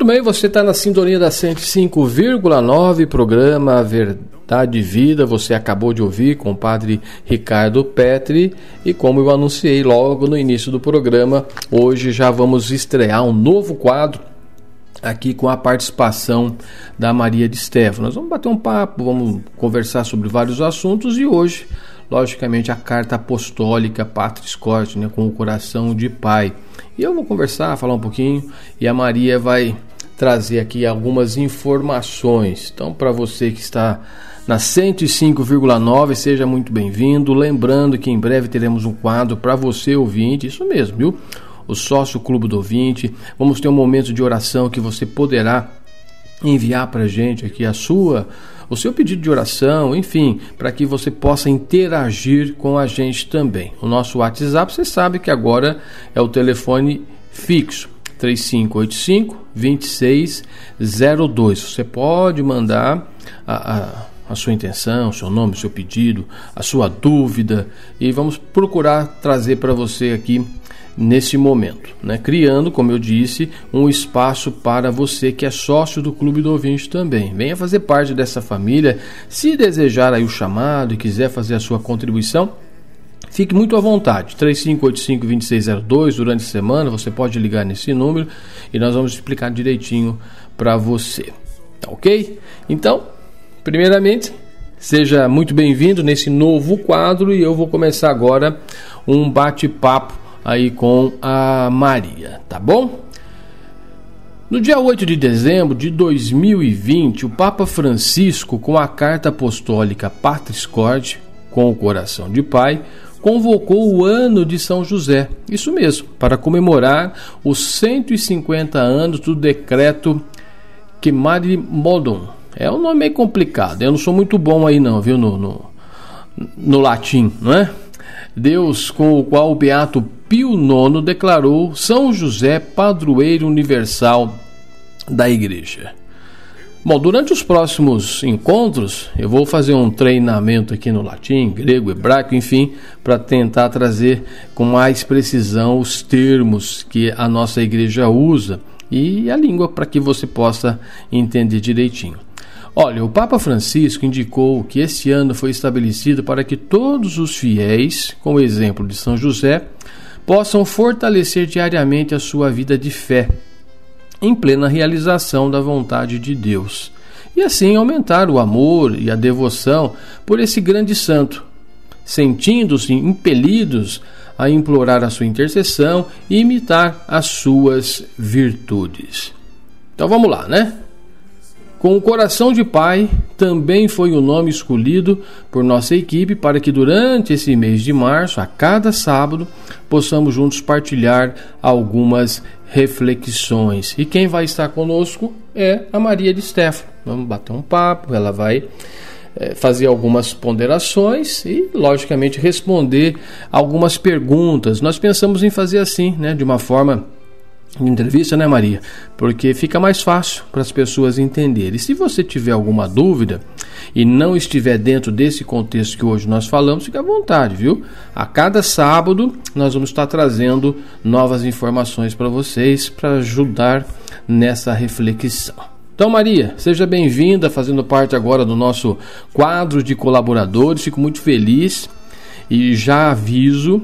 Muito bem, você está na sintonia da 105,9, programa Verdade e Vida. Você acabou de ouvir com o padre Ricardo Petri. E como eu anunciei logo no início do programa, hoje já vamos estrear um novo quadro aqui com a participação da Maria de Stefano. Nós vamos bater um papo, vamos conversar sobre vários assuntos e hoje, logicamente, a carta apostólica Patris Corte, né, com o coração de pai. E eu vou conversar, falar um pouquinho e a Maria vai trazer aqui algumas informações. Então, para você que está na 105,9, seja muito bem-vindo. Lembrando que em breve teremos um quadro para você ouvinte, isso mesmo, viu? o sócio clube do ouvinte. Vamos ter um momento de oração que você poderá enviar para gente aqui a sua, o seu pedido de oração, enfim, para que você possa interagir com a gente também. O nosso WhatsApp, você sabe que agora é o telefone fixo. 3585 2602. Você pode mandar a, a, a, sua intenção, o seu nome, o seu pedido, a sua dúvida e vamos procurar trazer para você aqui nesse momento, né? criando, como eu disse, um espaço para você que é sócio do Clube do Ouvinte também. Venha fazer parte dessa família. Se desejar aí o chamado e quiser fazer a sua contribuição, Fique muito à vontade, 3585-2602 durante a semana, você pode ligar nesse número e nós vamos explicar direitinho para você. Tá ok? Então, primeiramente, seja muito bem-vindo nesse novo quadro e eu vou começar agora um bate-papo aí com a Maria, tá bom? No dia 8 de dezembro de 2020, o Papa Francisco, com a carta apostólica Patris Corde, com o coração de pai, convocou o ano de São José, isso mesmo, para comemorar os 150 anos do decreto Quemari Modum. É um nome meio complicado, eu não sou muito bom aí não, viu, no, no, no latim, não é? Deus com o qual o Beato Pio IX declarou São José padroeiro universal da Igreja. Bom, durante os próximos encontros, eu vou fazer um treinamento aqui no latim, grego, hebraico, enfim, para tentar trazer com mais precisão os termos que a nossa igreja usa e a língua para que você possa entender direitinho. Olha, o Papa Francisco indicou que este ano foi estabelecido para que todos os fiéis, com o exemplo de São José, possam fortalecer diariamente a sua vida de fé, em plena realização da vontade de Deus, e assim aumentar o amor e a devoção por esse grande santo, sentindo-se impelidos a implorar a sua intercessão e imitar as suas virtudes. Então vamos lá, né? Com o coração de pai também foi o nome escolhido por nossa equipe para que durante esse mês de março, a cada sábado, possamos juntos partilhar algumas reflexões. E quem vai estar conosco é a Maria de Stefano. Vamos bater um papo, ela vai é, fazer algumas ponderações e, logicamente, responder algumas perguntas. Nós pensamos em fazer assim, né, de uma forma entrevista, né, Maria? Porque fica mais fácil para as pessoas entenderem. E se você tiver alguma dúvida e não estiver dentro desse contexto que hoje nós falamos, fique à vontade, viu? A cada sábado nós vamos estar trazendo novas informações para vocês para ajudar nessa reflexão. Então, Maria, seja bem-vinda, fazendo parte agora do nosso quadro de colaboradores. Fico muito feliz e já aviso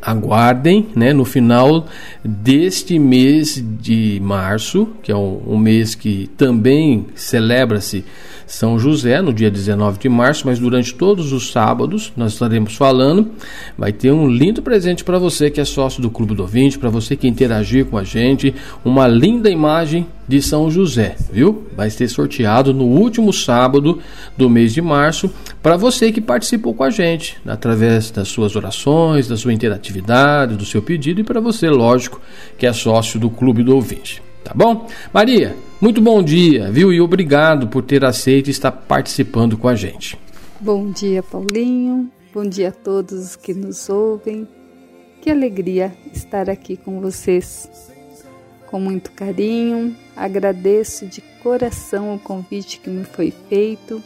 aguardem, né, no final deste mês de março, que é um, um mês que também celebra-se São José, no dia 19 de março, mas durante todos os sábados nós estaremos falando. Vai ter um lindo presente para você que é sócio do Clube do Ouvinte, para você que interagir com a gente, uma linda imagem de São José, viu? Vai ser sorteado no último sábado do mês de março para você que participou com a gente, através das suas orações, da sua interatividade, do seu pedido e para você, lógico, que é sócio do Clube do Ouvinte. Tá bom? Maria, muito bom dia, viu? E obrigado por ter aceito e estar participando com a gente. Bom dia, Paulinho. Bom dia a todos que nos ouvem. Que alegria estar aqui com vocês com muito carinho. Agradeço de coração o convite que me foi feito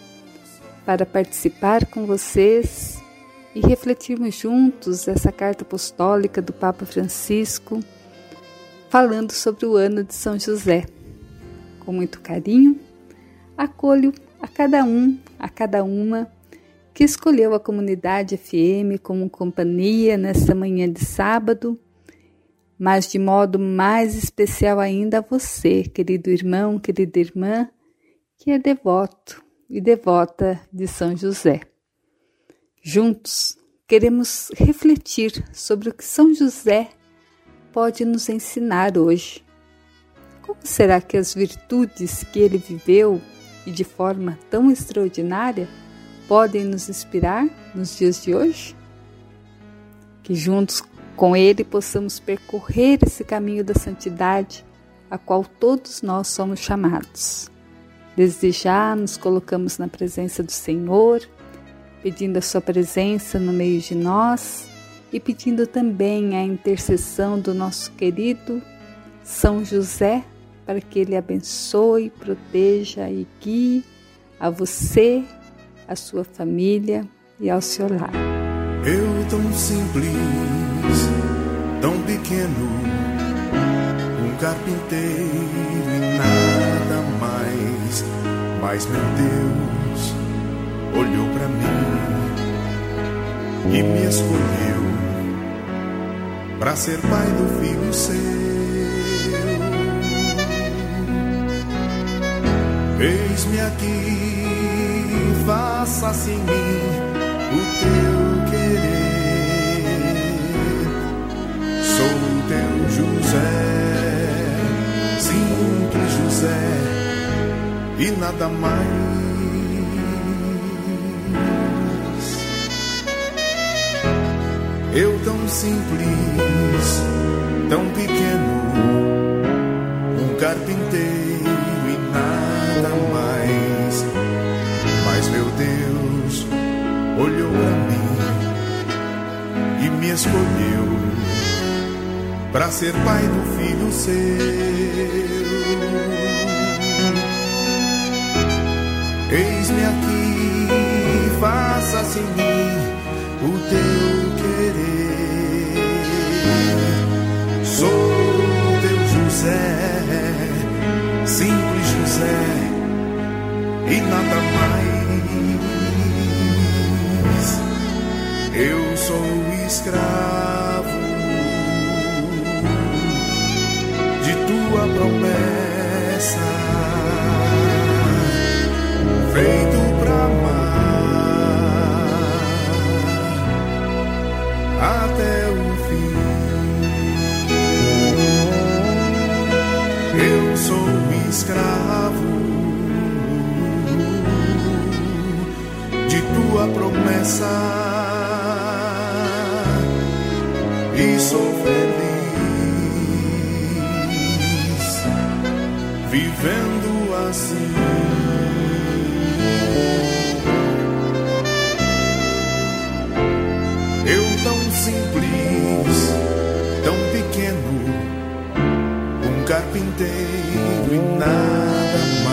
para participar com vocês e refletirmos juntos essa carta apostólica do Papa Francisco, falando sobre o ano de São José. Com muito carinho, acolho a cada um, a cada uma que escolheu a comunidade FM como companhia nesta manhã de sábado, mas de modo mais especial ainda a você, querido irmão, querida irmã, que é devoto e devota de São José. Juntos, queremos refletir sobre o que São José pode nos ensinar hoje. Como será que as virtudes que ele viveu e de forma tão extraordinária podem nos inspirar nos dias de hoje? Que juntos com Ele possamos percorrer esse caminho da santidade a qual todos nós somos chamados. Desde já nos colocamos na presença do Senhor, pedindo a Sua presença no meio de nós e pedindo também a intercessão do nosso querido São José para que Ele abençoe, proteja e guie a você à sua família e ao seu lar. Eu tão simples, tão pequeno, um carpinteiro e nada mais. Mas meu Deus olhou para mim e me escolheu para ser pai do filho seu. Eis-me aqui faça-se em mim o teu querer. Sou o teu José, simples José, e nada mais. Eu tão simples, tão pequeno, um carpinteiro e nada me escolheu para ser pai do filho seu. Eis-me aqui, faça-se em mim o teu querer. Sou teu José, simples José e nada mais. Eu sou escravo de tua promessa, feito pra amar até o fim. Eu sou escravo tua promessa sou feliz vivendo assim. Eu tão simples, tão pequeno, um carpinteiro e nada mais.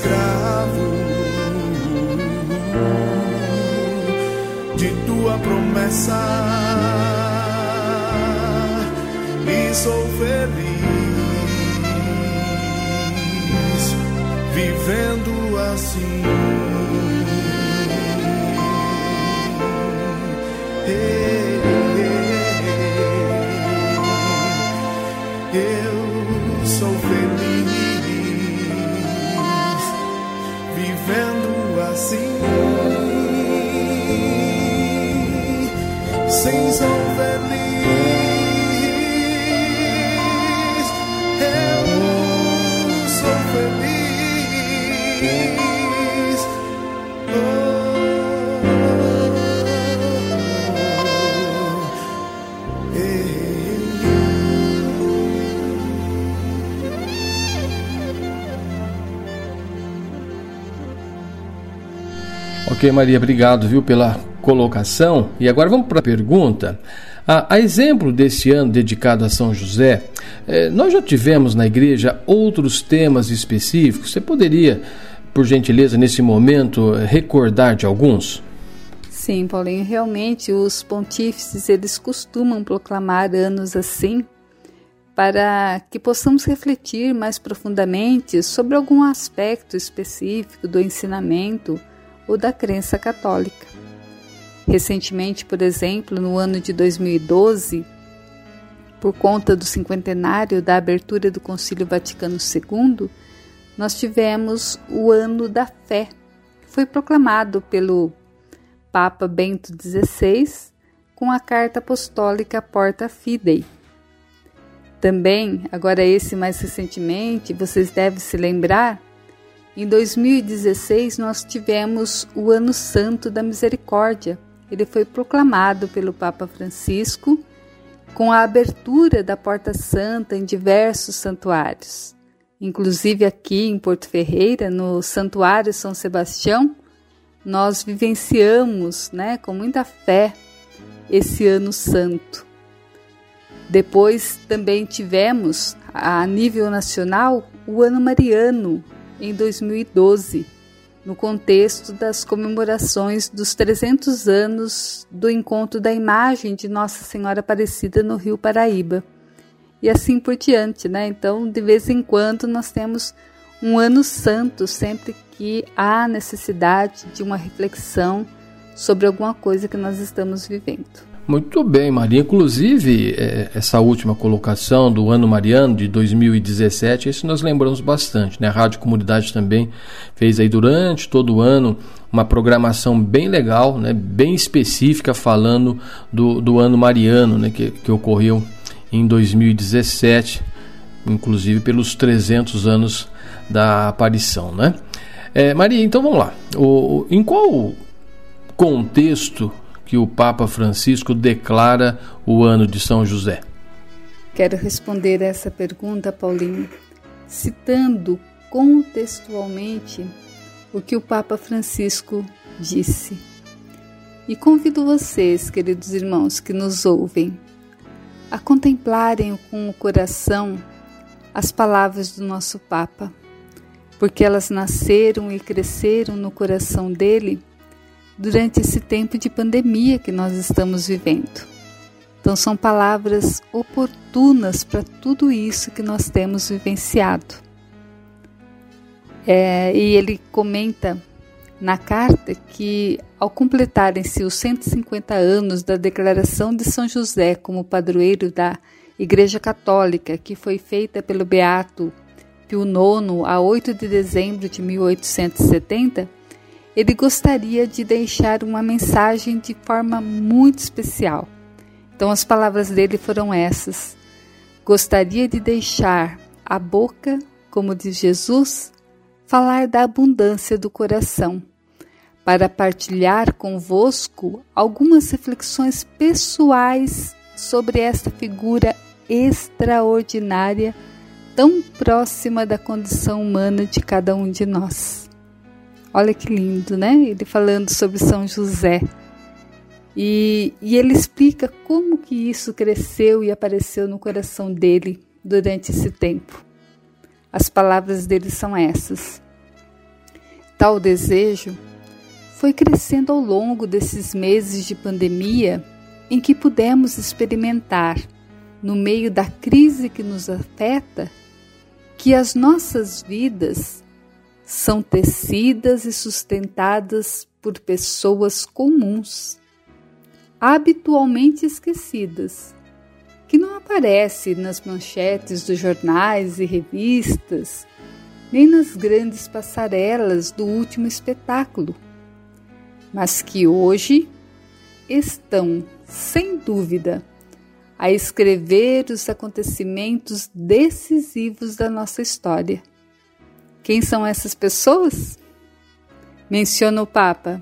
Escravo de tua promessa e sou feliz vivendo assim. Sim, sou feliz. Eu sou feliz. Oh. Ok, Maria, obrigado, viu, pela colocação. E agora vamos para a pergunta. A, a exemplo desse ano dedicado a São José, eh, nós já tivemos na igreja outros temas específicos. Você poderia, por gentileza, nesse momento, eh, recordar de alguns? Sim, Paulinho, realmente os pontífices eles costumam proclamar anos assim para que possamos refletir mais profundamente sobre algum aspecto específico do ensinamento ou da crença católica. Recentemente, por exemplo, no ano de 2012, por conta do cinquentenário da abertura do Concílio Vaticano II, nós tivemos o Ano da Fé, que foi proclamado pelo Papa Bento XVI com a carta apostólica Porta Fidei. Também, agora esse mais recentemente, vocês devem se lembrar, em 2016 nós tivemos o Ano Santo da Misericórdia. Ele foi proclamado pelo Papa Francisco com a abertura da Porta Santa em diversos santuários. Inclusive aqui em Porto Ferreira, no Santuário São Sebastião, nós vivenciamos, né, com muita fé esse ano santo. Depois também tivemos a nível nacional o ano mariano em 2012, no contexto das comemorações dos 300 anos do encontro da imagem de Nossa Senhora Aparecida no Rio Paraíba. E assim por diante, né? Então, de vez em quando nós temos um ano santo sempre que há necessidade de uma reflexão sobre alguma coisa que nós estamos vivendo. Muito bem, Maria. Inclusive, eh, essa última colocação do ano mariano de 2017, isso nós lembramos bastante. Né? A Rádio Comunidade também fez aí durante todo o ano uma programação bem legal, né? bem específica, falando do, do ano mariano né? que, que ocorreu em 2017, inclusive pelos 300 anos da aparição. Né? Eh, Maria, então vamos lá. O, em qual contexto que o Papa Francisco declara o ano de São José? Quero responder essa pergunta, Paulinho, citando contextualmente o que o Papa Francisco disse. E convido vocês, queridos irmãos que nos ouvem, a contemplarem com o coração as palavras do nosso Papa, porque elas nasceram e cresceram no coração dele durante esse tempo de pandemia que nós estamos vivendo. Então, são palavras oportunas para tudo isso que nós temos vivenciado. É, e ele comenta na carta que, ao completarem-se os 150 anos da declaração de São José como padroeiro da Igreja Católica, que foi feita pelo Beato Pio IX a 8 de dezembro de 1870, ele gostaria de deixar uma mensagem de forma muito especial. Então, as palavras dele foram essas: Gostaria de deixar a boca, como diz Jesus, falar da abundância do coração, para partilhar convosco algumas reflexões pessoais sobre esta figura extraordinária, tão próxima da condição humana de cada um de nós. Olha que lindo, né? Ele falando sobre São José. E, e ele explica como que isso cresceu e apareceu no coração dele durante esse tempo. As palavras dele são essas. Tal desejo foi crescendo ao longo desses meses de pandemia em que pudemos experimentar, no meio da crise que nos afeta, que as nossas vidas são tecidas e sustentadas por pessoas comuns, habitualmente esquecidas, que não aparecem nas manchetes dos jornais e revistas, nem nas grandes passarelas do último espetáculo, mas que hoje estão, sem dúvida, a escrever os acontecimentos decisivos da nossa história. Quem são essas pessoas? Menciona o Papa: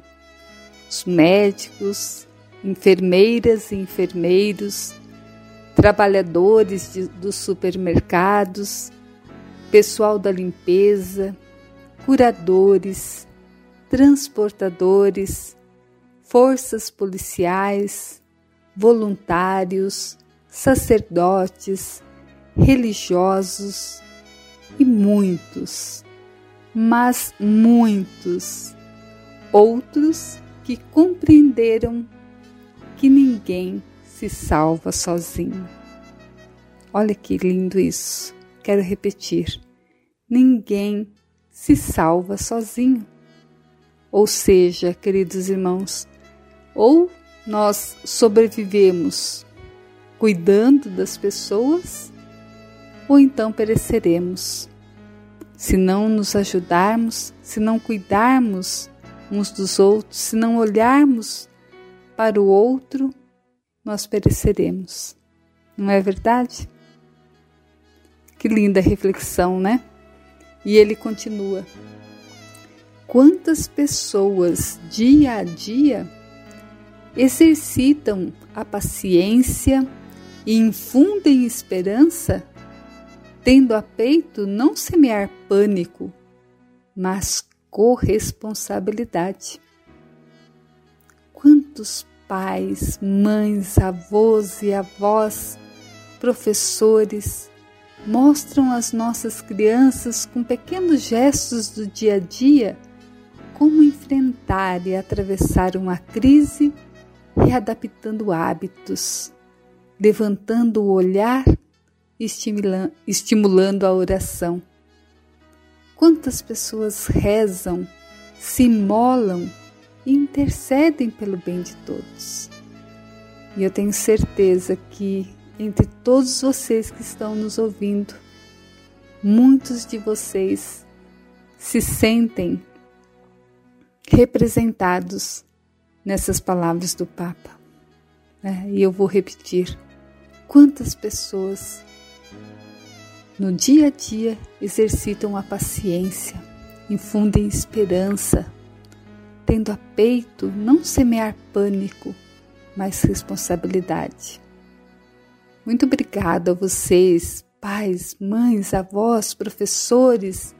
os médicos, enfermeiras e enfermeiros, trabalhadores de, dos supermercados, pessoal da limpeza, curadores, transportadores, forças policiais, voluntários, sacerdotes, religiosos e muitos, mas muitos outros que compreenderam que ninguém se salva sozinho. Olha que lindo isso. Quero repetir. Ninguém se salva sozinho. Ou seja, queridos irmãos, ou nós sobrevivemos cuidando das pessoas, ou então pereceremos. Se não nos ajudarmos, se não cuidarmos uns dos outros, se não olharmos para o outro, nós pereceremos. Não é verdade? Que linda reflexão, né? E ele continua: Quantas pessoas dia a dia exercitam a paciência e infundem esperança, tendo a peito não semear pânico, mas corresponsabilidade. Quantos pais, mães, avós e avós, professores, mostram às nossas crianças com pequenos gestos do dia a dia como enfrentar e atravessar uma crise, readaptando hábitos, levantando o olhar estimulando a oração. Quantas pessoas rezam, se imolam e intercedem pelo bem de todos. E eu tenho certeza que entre todos vocês que estão nos ouvindo, muitos de vocês se sentem representados nessas palavras do Papa. É, e eu vou repetir: quantas pessoas no dia a dia exercitam a paciência, infundem esperança, tendo a peito não semear pânico, mas responsabilidade. Muito obrigada a vocês, pais, mães, avós, professores,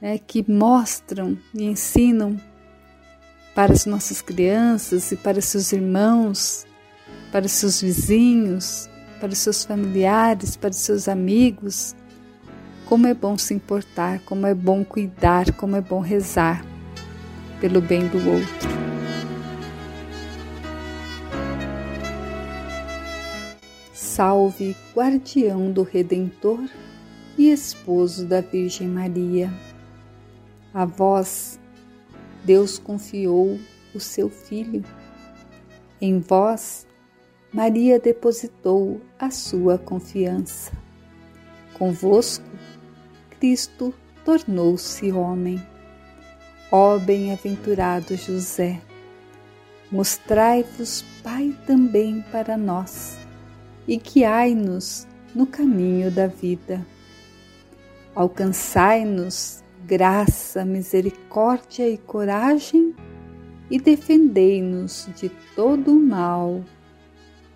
né, que mostram e ensinam para as nossas crianças e para seus irmãos, para seus vizinhos, para os seus familiares, para os seus amigos. Como é bom se importar, como é bom cuidar, como é bom rezar pelo bem do outro. Salve, guardião do Redentor e esposo da Virgem Maria. A vós, Deus confiou o seu Filho. Em vós, Maria depositou a sua confiança. Convosco, Cristo tornou-se homem. Ó bem-aventurado José, mostrai-vos Pai também para nós e guiai-nos no caminho da vida. Alcançai-nos graça, misericórdia e coragem e defendei-nos de todo o mal.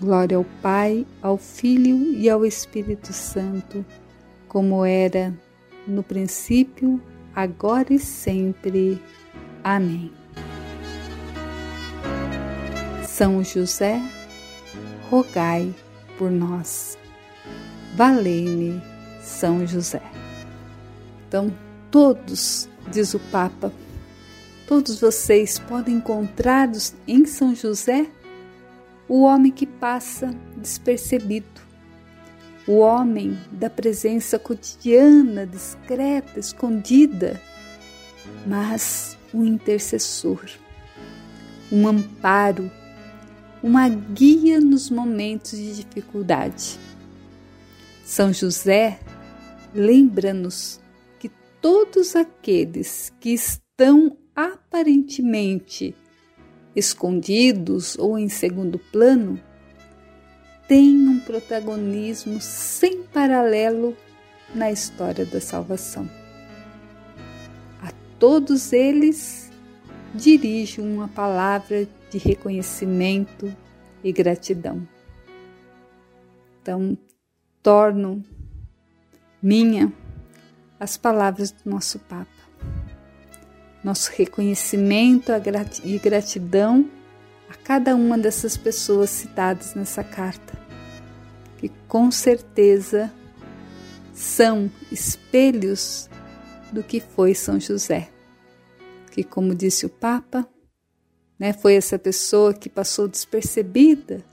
Glória ao Pai, ao Filho e ao Espírito Santo, como era no princípio, agora e sempre. Amém. São José, rogai por nós. Valei-me, São José. Então, todos, diz o Papa, todos vocês podem encontrar em São José o homem que passa despercebido, o homem da presença cotidiana, discreta, escondida, mas um intercessor, um amparo, uma guia nos momentos de dificuldade. São José lembra-nos que todos aqueles que estão aparentemente escondidos ou em segundo plano tem um protagonismo sem paralelo na história da salvação. A todos eles dirijo uma palavra de reconhecimento e gratidão. Então, torno minha as palavras do nosso Papa. Nosso reconhecimento e gratidão a cada uma dessas pessoas citadas nessa carta que com certeza são espelhos do que foi São José, que, como disse o Papa, né, foi essa pessoa que passou despercebida,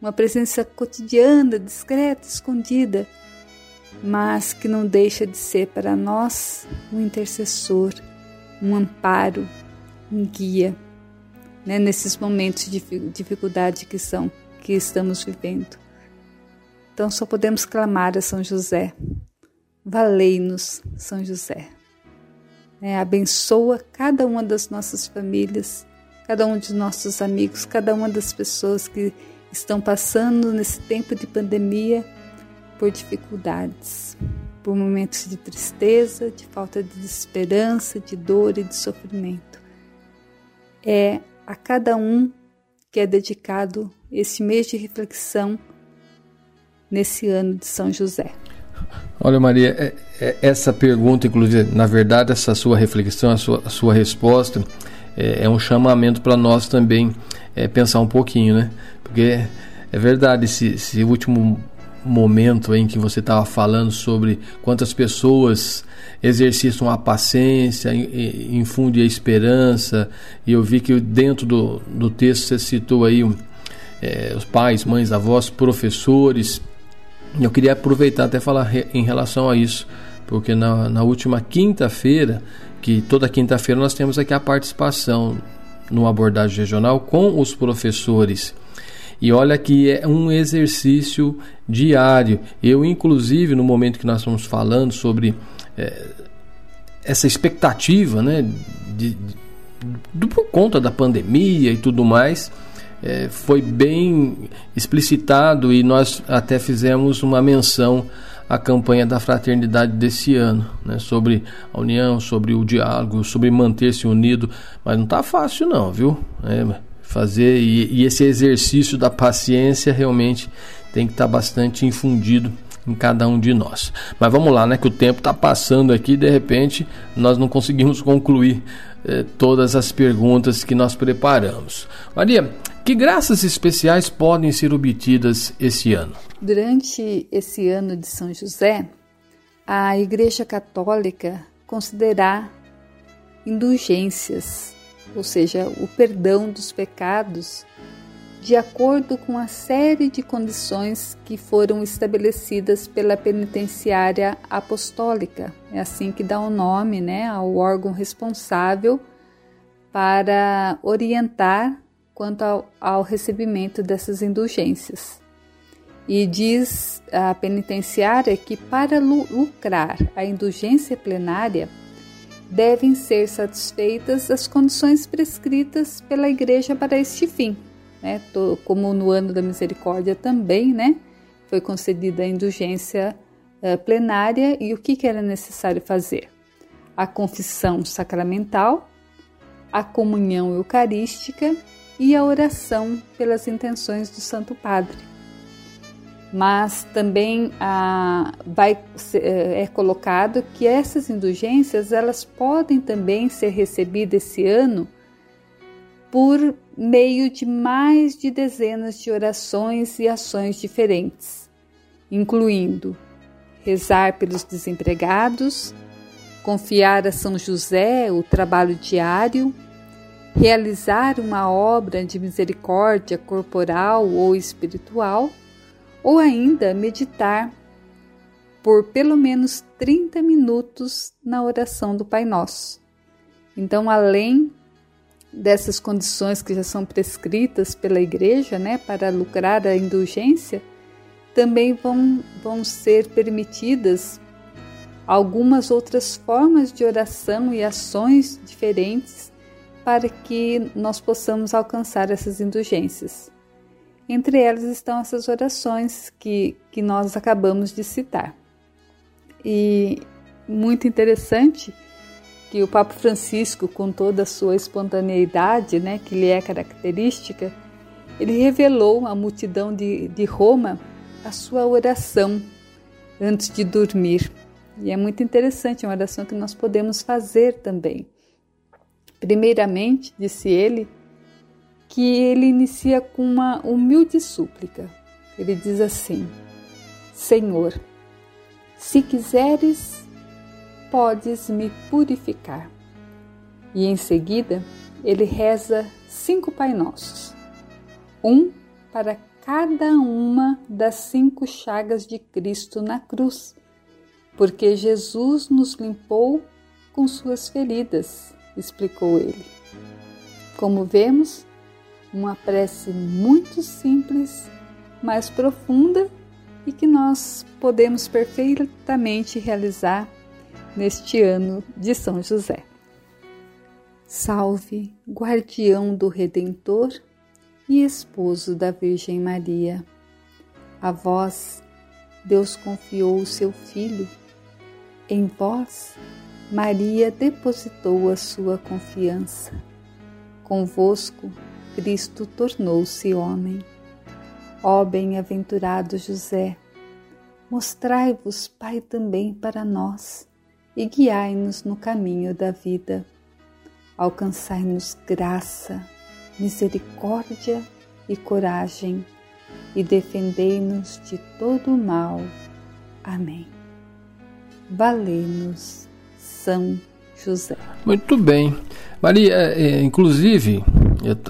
uma presença cotidiana, discreta, escondida, mas que não deixa de ser para nós um intercessor, um amparo, um guia, né, nesses momentos de dificuldade que são que estamos vivendo. Então só podemos clamar a São José. Valei-nos, São José. É, abençoa cada uma das nossas famílias, cada um dos nossos amigos, cada uma das pessoas que estão passando nesse tempo de pandemia por dificuldades, por momentos de tristeza, de falta de esperança, de dor e de sofrimento. É a cada um que é dedicado esse mês de reflexão nesse ano de São José? Olha, Maria, é, é, essa pergunta, inclusive, na verdade, essa sua reflexão, a sua, a sua resposta, é, é um chamamento para nós também é, pensar um pouquinho, né? Porque é verdade, esse, esse último momento em que você estava falando sobre quantas pessoas exercitam a paciência, infunde a esperança, e eu vi que dentro do, do texto você citou aí é, os pais, mães, avós, professores, eu queria aproveitar até falar em relação a isso, porque na, na última quinta-feira, que toda quinta-feira nós temos aqui a participação no abordagem regional com os professores. E olha que é um exercício diário. Eu, inclusive, no momento que nós estamos falando sobre é, essa expectativa, né, de, de, por conta da pandemia e tudo mais, é, foi bem explicitado e nós até fizemos uma menção à campanha da fraternidade desse ano, né, sobre a união, sobre o diálogo, sobre manter-se unido, mas não está fácil não, viu? É, fazer e, e, esse exercício da paciência realmente tem que estar tá bastante infundido em cada um de nós. Mas vamos lá, né? Que o tempo está passando aqui, de repente nós não conseguimos concluir eh, todas as perguntas que nós preparamos. Maria, que graças especiais podem ser obtidas esse ano? Durante esse ano de São José, a Igreja Católica considerar indulgências ou seja, o perdão dos pecados, de acordo com a série de condições que foram estabelecidas pela penitenciária apostólica. É assim que dá o nome né, ao órgão responsável para orientar quanto ao, ao recebimento dessas indulgências. E diz a penitenciária que para lucrar a indulgência plenária, devem ser satisfeitas as condições prescritas pela Igreja para este fim, né? Como no ano da misericórdia também, né? Foi concedida a indulgência uh, plenária e o que, que era necessário fazer? A confissão sacramental, a comunhão eucarística e a oração pelas intenções do Santo Padre. Mas também ah, vai, é colocado que essas indulgências elas podem também ser recebidas esse ano por meio de mais de dezenas de orações e ações diferentes, incluindo rezar pelos desempregados, confiar a São José o trabalho diário, realizar uma obra de misericórdia corporal ou espiritual, ou ainda meditar por pelo menos 30 minutos na oração do Pai Nosso. Então, além dessas condições que já são prescritas pela Igreja, né, para lucrar a indulgência, também vão, vão ser permitidas algumas outras formas de oração e ações diferentes para que nós possamos alcançar essas indulgências. Entre elas estão essas orações que, que nós acabamos de citar. E muito interessante que o Papa Francisco, com toda a sua espontaneidade, né, que lhe é característica, ele revelou à multidão de, de Roma a sua oração antes de dormir. E é muito interessante, é uma oração que nós podemos fazer também. Primeiramente, disse ele, que ele inicia com uma humilde súplica. Ele diz assim: Senhor, se quiseres, podes me purificar. E em seguida, ele reza cinco Pai Nossos, um para cada uma das cinco chagas de Cristo na cruz, porque Jesus nos limpou com suas feridas, explicou ele. Como vemos, uma prece muito simples, mas profunda e que nós podemos perfeitamente realizar neste ano de São José. Salve, guardião do Redentor e esposo da Virgem Maria. A vós, Deus confiou o seu Filho. Em vós, Maria depositou a sua confiança. Convosco, Cristo tornou-se homem. Ó bem-aventurado José, mostrai-vos Pai também para nós e guiai-nos no caminho da vida. Alcançai-nos graça, misericórdia e coragem, e defendei-nos de todo o mal. Amém. Valemos, São José. Muito bem. Maria, é, é inclusive,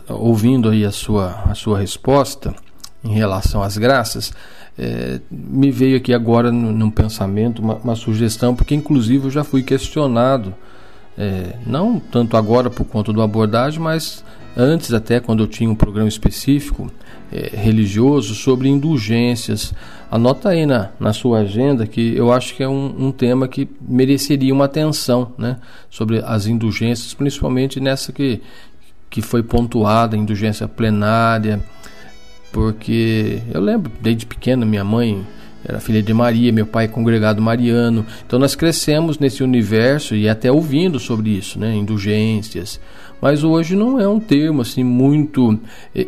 ouvindo aí a sua, a sua resposta em relação às graças, é, me veio aqui agora num pensamento uma, uma, sugestão, porque inclusive eu já fui questionado, é, não tanto agora por conta do abordagem, mas antes até quando eu tinha um programa específico é, religioso sobre indulgências. Anota aí na, na sua agenda que eu acho que é um, um tema que mereceria uma atenção né, sobre as indulgências, principalmente nessa que, que foi pontuada, indulgência plenária porque eu lembro desde pequeno minha mãe era filha de Maria, meu pai é congregado mariano. Então nós crescemos nesse universo e até ouvindo sobre isso, né, indulgências. Mas hoje não é um termo assim muito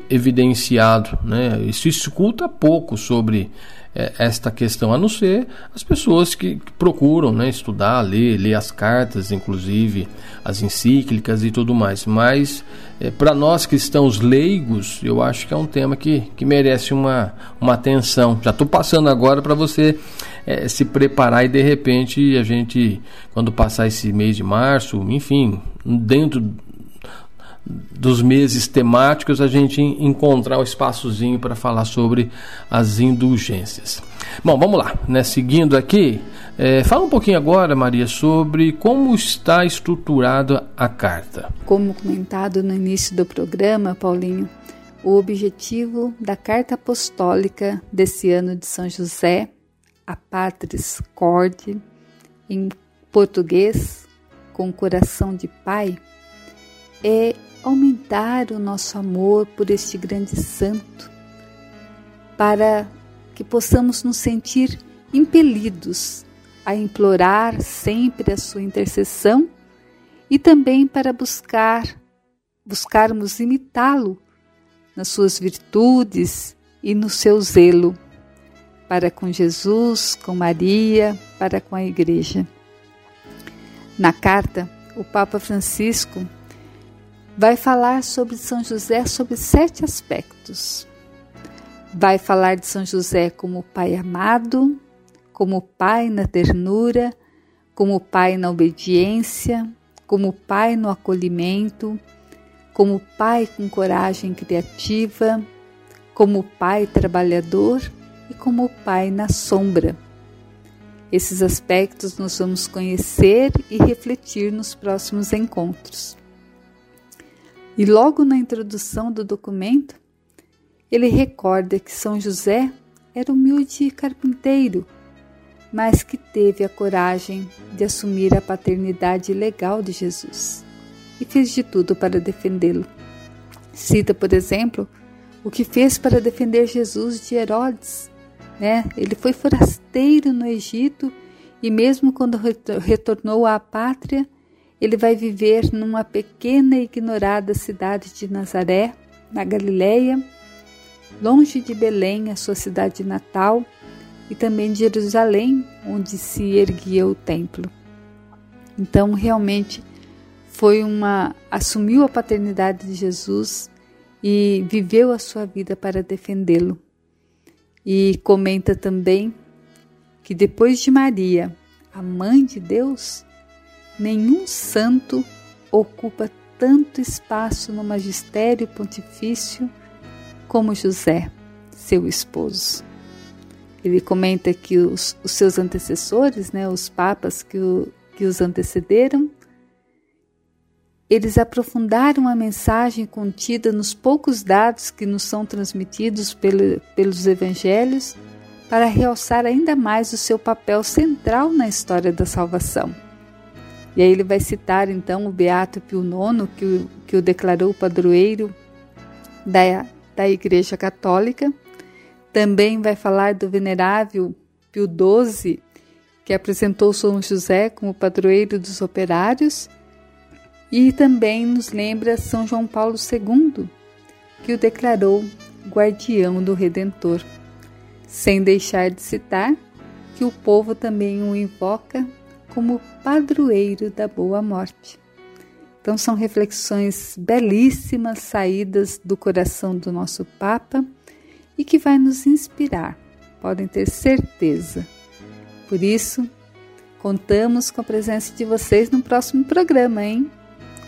evidenciado, né? E se escuta pouco sobre é, esta questão, a não ser as pessoas que, que procuram né, estudar, ler, ler as cartas, inclusive as encíclicas e tudo mais. Mas é, para nós cristãos leigos, eu acho que é um tema que, que merece uma, uma atenção. Já estou passando agora para você é, se preparar e de repente a gente, quando passar esse mês de março, enfim, dentro dos meses temáticos a gente encontrar o espaçozinho para falar sobre as indulgências. Bom, vamos lá, né? Seguindo aqui, é, fala um pouquinho agora, Maria, sobre como está estruturada a carta. Como comentado no início do programa, Paulinho, o objetivo da carta apostólica desse ano de São José, a Patris Corde, em português, com coração de pai, é aumentar o nosso amor por este grande santo, para que possamos nos sentir impelidos a implorar sempre a sua intercessão e também para buscar buscarmos imitá-lo nas suas virtudes e no seu zelo para com Jesus, com Maria, para com a igreja. Na carta, o Papa Francisco vai falar sobre São José sobre sete aspectos. Vai falar de São José como pai amado, como pai na ternura, como pai na obediência, como pai no acolhimento, como pai com coragem criativa, como pai trabalhador e como pai na sombra. Esses aspectos nós vamos conhecer e refletir nos próximos encontros. E logo na introdução do documento, ele recorda que São José era humilde carpinteiro, mas que teve a coragem de assumir a paternidade legal de Jesus e fez de tudo para defendê-lo. Cita, por exemplo, o que fez para defender Jesus de Herodes. Né? Ele foi forasteiro no Egito e, mesmo quando retornou à pátria, ele vai viver numa pequena e ignorada cidade de Nazaré, na Galileia, longe de Belém, a sua cidade natal, e também de Jerusalém, onde se erguia o templo. Então, realmente foi uma assumiu a paternidade de Jesus e viveu a sua vida para defendê-lo. E comenta também que depois de Maria, a mãe de Deus, nenhum santo ocupa tanto espaço no magistério pontifício como José, seu esposo. Ele comenta que os, os seus antecessores, né, os papas que, o, que os antecederam, eles aprofundaram a mensagem contida nos poucos dados que nos são transmitidos pelo, pelos evangelhos para realçar ainda mais o seu papel central na história da salvação. E aí ele vai citar então o Beato Pio IX, que o, que o declarou padroeiro da, da Igreja Católica. Também vai falar do venerável Pio XII, que apresentou São José como padroeiro dos operários. E também nos lembra São João Paulo II, que o declarou guardião do Redentor. Sem deixar de citar que o povo também o invoca como padroeiro da boa morte. Então, são reflexões belíssimas saídas do coração do nosso Papa e que vai nos inspirar, podem ter certeza. Por isso, contamos com a presença de vocês no próximo programa, hein?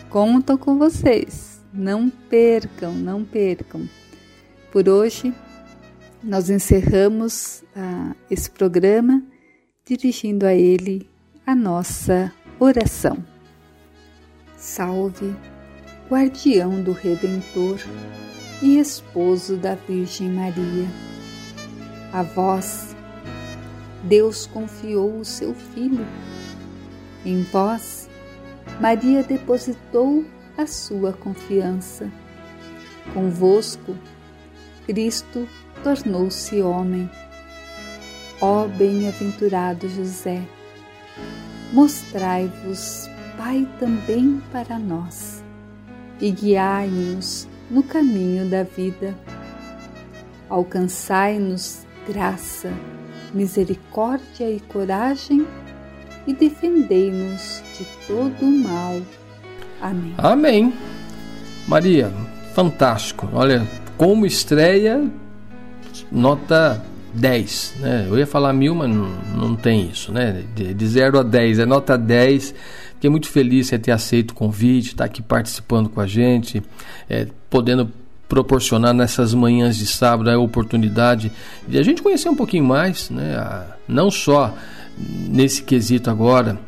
Contam com vocês. Não percam, não percam. Por hoje, nós encerramos ah, esse programa dirigindo a ele a nossa oração. Salve, guardião do Redentor e esposo da Virgem Maria. A vós, Deus confiou o seu Filho. Em vós, Maria depositou a sua confiança. Convosco, Cristo tornou-se homem. Ó bem-aventurado José, mostrai-vos, Pai, também para nós, e guiai-nos no caminho da vida. Alcançai-nos graça, misericórdia e coragem, e defendei-nos de todo o mal. Amém. Amém. Maria, fantástico. Olha, como estreia, nota 10, né? Eu ia falar mil, mas não, não tem isso, né? De, de 0 a 10, é nota 10. Fiquei muito feliz em ter aceito o convite, estar tá aqui participando com a gente, é, podendo proporcionar nessas manhãs de sábado a oportunidade de a gente conhecer um pouquinho mais, né? A, não só nesse quesito agora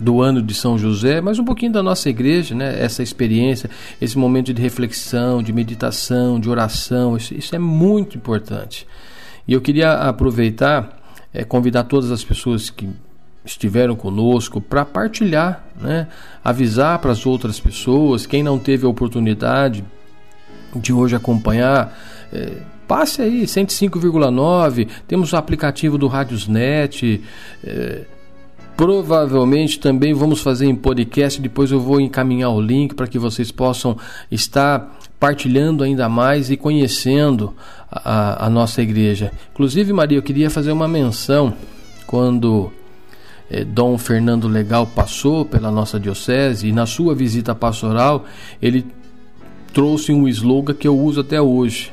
do ano de São José, mas um pouquinho da nossa igreja, né? Essa experiência, esse momento de reflexão, de meditação, de oração, isso, isso é muito importante. E eu queria aproveitar, é, convidar todas as pessoas que estiveram conosco para partilhar, né? avisar para as outras pessoas, quem não teve a oportunidade de hoje acompanhar. É, passe aí, 105,9. Temos o aplicativo do Radiosnet. É, provavelmente também vamos fazer em podcast. Depois eu vou encaminhar o link para que vocês possam estar partilhando ainda mais e conhecendo a, a nossa igreja. Inclusive, Maria, eu queria fazer uma menção quando eh, Dom Fernando Legal passou pela nossa diocese e na sua visita pastoral ele trouxe um slogan que eu uso até hoje: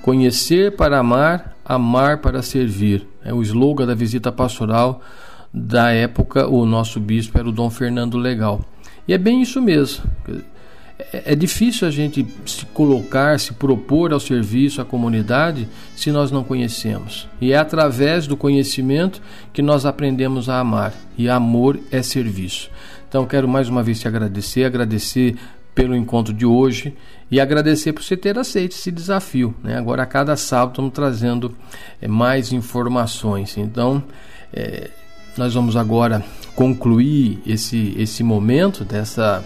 Conhecer para amar, amar para servir. É o slogan da visita pastoral da época. O nosso bispo era o Dom Fernando Legal. E é bem isso mesmo. É, é difícil a gente se colocar, se propor ao serviço à comunidade se nós não conhecemos. E é através do conhecimento que nós aprendemos a amar. E amor é serviço. Então quero mais uma vez te agradecer, agradecer pelo encontro de hoje e agradecer por você ter aceito esse desafio. Né? Agora, a cada sábado, estamos trazendo é, mais informações. Então, é, nós vamos agora concluir esse, esse momento dessa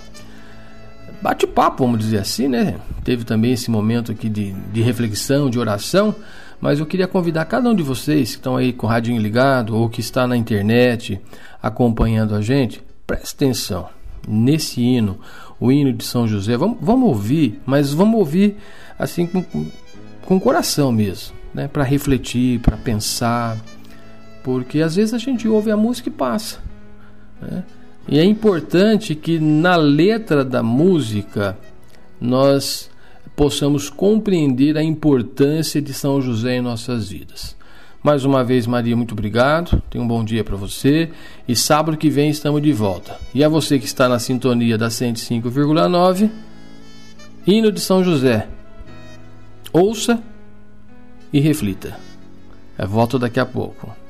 bate-papo, vamos dizer assim, né? Teve também esse momento aqui de, de reflexão, de oração, mas eu queria convidar cada um de vocês que estão aí com o radinho ligado ou que está na internet acompanhando a gente, preste atenção nesse hino, o hino de São José. Vamos, vamos ouvir, mas vamos ouvir assim com, com coração mesmo, né? Para refletir, para pensar, porque às vezes a gente ouve a música e passa, né? E é importante que na letra da música nós possamos compreender a importância de São José em nossas vidas. Mais uma vez, Maria, muito obrigado. Tenha um bom dia para você. E sábado que vem estamos de volta. E a você que está na sintonia da 105,9, hino de São José. Ouça e reflita. Eu volto daqui a pouco.